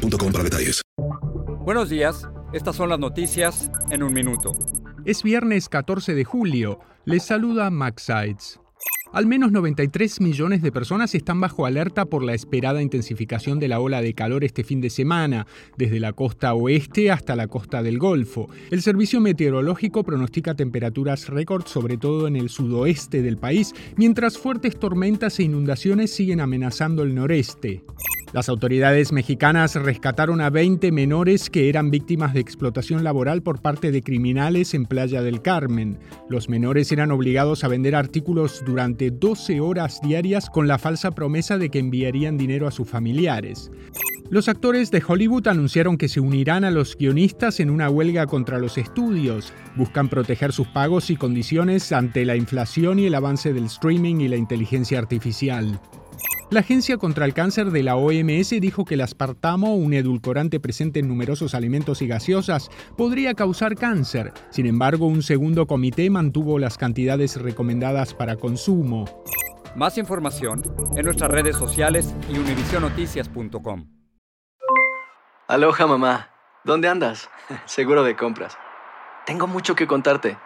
para detalles. Buenos días, estas son las noticias en un minuto. Es viernes 14 de julio. Les saluda Max Sides. Al menos 93 millones de personas están bajo alerta por la esperada intensificación de la ola de calor este fin de semana, desde la costa oeste hasta la costa del Golfo. El servicio meteorológico pronostica temperaturas récord sobre todo en el sudoeste del país, mientras fuertes tormentas e inundaciones siguen amenazando el noreste. Las autoridades mexicanas rescataron a 20 menores que eran víctimas de explotación laboral por parte de criminales en Playa del Carmen. Los menores eran obligados a vender artículos durante 12 horas diarias con la falsa promesa de que enviarían dinero a sus familiares. Los actores de Hollywood anunciaron que se unirán a los guionistas en una huelga contra los estudios. Buscan proteger sus pagos y condiciones ante la inflación y el avance del streaming y la inteligencia artificial. La Agencia contra el Cáncer de la OMS dijo que el aspartamo, un edulcorante presente en numerosos alimentos y gaseosas, podría causar cáncer. Sin embargo, un segundo comité mantuvo las cantidades recomendadas para consumo. Más información en nuestras redes sociales y univisionoticias.com. Aloha mamá, ¿dónde andas? Seguro de compras. Tengo mucho que contarte.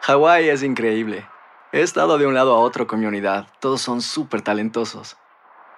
Hawái es increíble. He estado de un lado a otro con mi unidad. Todos son súper talentosos.